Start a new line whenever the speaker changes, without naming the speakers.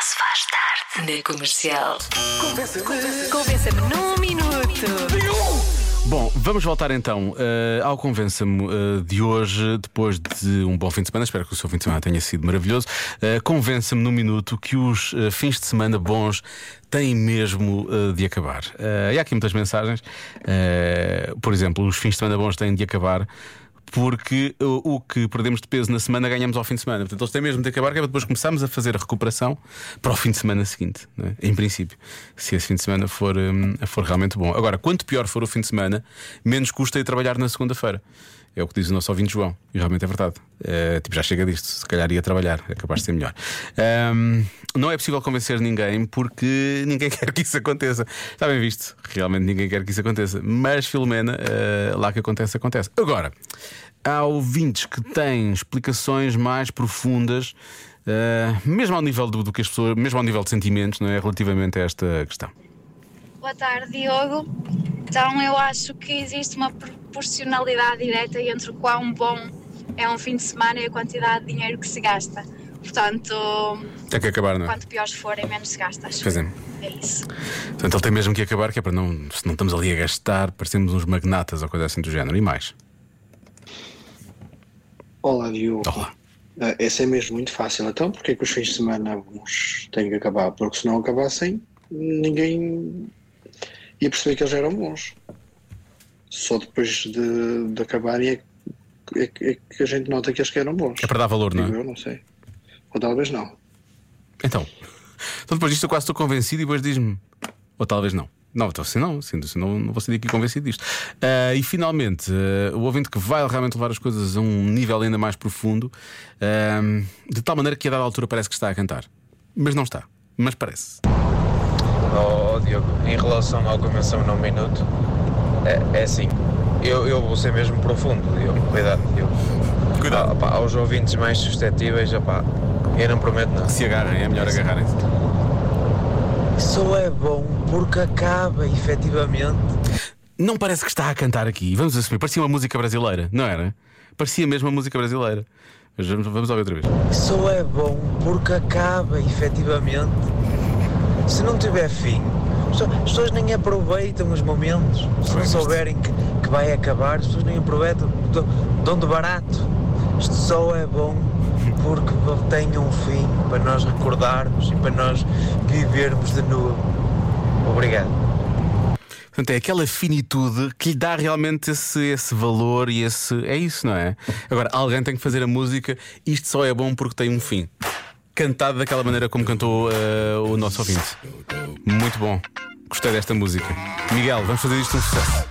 se faz tarde na comercial. Convença-me num minuto.
Bom, vamos voltar então eh, ao Convença-me eh, de hoje, depois de um bom fim de semana. Espero que o seu fim de semana tenha sido maravilhoso. Eh, Convença-me num minuto que os fins de semana bons têm mesmo de acabar. E há aqui muitas mensagens. Por exemplo, os fins de semana bons têm de acabar. Porque o, o que perdemos de peso na semana ganhamos ao fim de semana. Portanto, eles têm mesmo de acabar, que é para depois começarmos a fazer a recuperação para o fim de semana seguinte. é? Em princípio, se esse fim de semana for, hum, for realmente bom. Agora, quanto pior for o fim de semana, menos custa ir trabalhar na segunda-feira. É o que diz o nosso ouvinte João. E realmente é verdade. Eh, tipo, já chega disto. Se calhar ia trabalhar. É capaz de ser melhor. Ahm, não é possível convencer ninguém porque ninguém quer que isso aconteça. Está bem visto. Realmente ninguém quer que isso aconteça. Mas, Filomena, eh, lá que acontece, acontece. Agora, há ouvintes que têm explicações mais profundas. eh, mesmo ao nível do, do que as pessoas, mesmo ao nível de sentimentos, não é? Relativamente a esta questão.
Boa tarde, Diogo. Então, eu acho que existe uma proporcionalidade direta entre o quão bom é um fim de semana e a quantidade de dinheiro que se gasta. Portanto,
Tem que acabar, não é?
quanto piores forem, menos se gasta. Acho.
Pois é.
É isso.
Portanto, ele tem mesmo que acabar, que é para não, se não estamos ali a gastar, parecemos uns magnatas ou coisa assim do género. E mais.
Olá, Diogo.
Olá.
Ah, esse é mesmo muito fácil. Então, porque é que os fins de semana alguns têm que acabar? Porque se não acabassem, ninguém ia perceber que eles eram bons. Só depois de, de acabarem é, que- é é que a gente nota que eles que eram bons.
É para dar valor, não é?
Eu não sei. Ou talvez não.
Então. Então depois disto eu quase estou convencido e depois diz-me. Ou talvez não. Não, então assim não, assim, não, não vou sair aqui convencido disto. Ah, e finalmente, ah, o ouvinte que vai realmente levar as coisas a um nível ainda mais profundo, ah, de tal maneira que a dada altura parece que está a cantar. Mas não está. Mas parece.
Oh, Diogo, em relação ao convenção num minuto, é, é assim, eu, eu vou ser mesmo profundo, Diogo, cuidado, Diogo.
Cuidado.
Ah, opá, aos ouvintes mais suscetíveis, opá, eu não prometo nada.
Se agarrem, é melhor agarrarem-se.
Só é bom porque acaba, efetivamente.
Não parece que está a cantar aqui. Vamos assumir, parecia uma música brasileira, não era? Parecia mesmo uma música brasileira. Mas vamos, vamos ouvir outra vez.
Só é bom porque acaba, efetivamente. Se não tiver fim, as pessoas- as pessoas nem aproveitam os momentos. Se não souberem que, que vai acabar, as pessoas nem aproveitam. Dão- Dão de barato. Isto só é bom porque tem um fim para nós recordarmos e para nós vivermos de novo. Obrigado.
Portanto, é aquela finitude que lhe dá realmente esse, esse valor e esse. É isso, não é? Agora, alguém tem que fazer a música, isto só é bom porque tem um fim. Cantado daquela maneira como cantou eh, o nosso ouvinte. Muito bom. Gostei desta música. Miguel, vamos fazer isto um sucesso.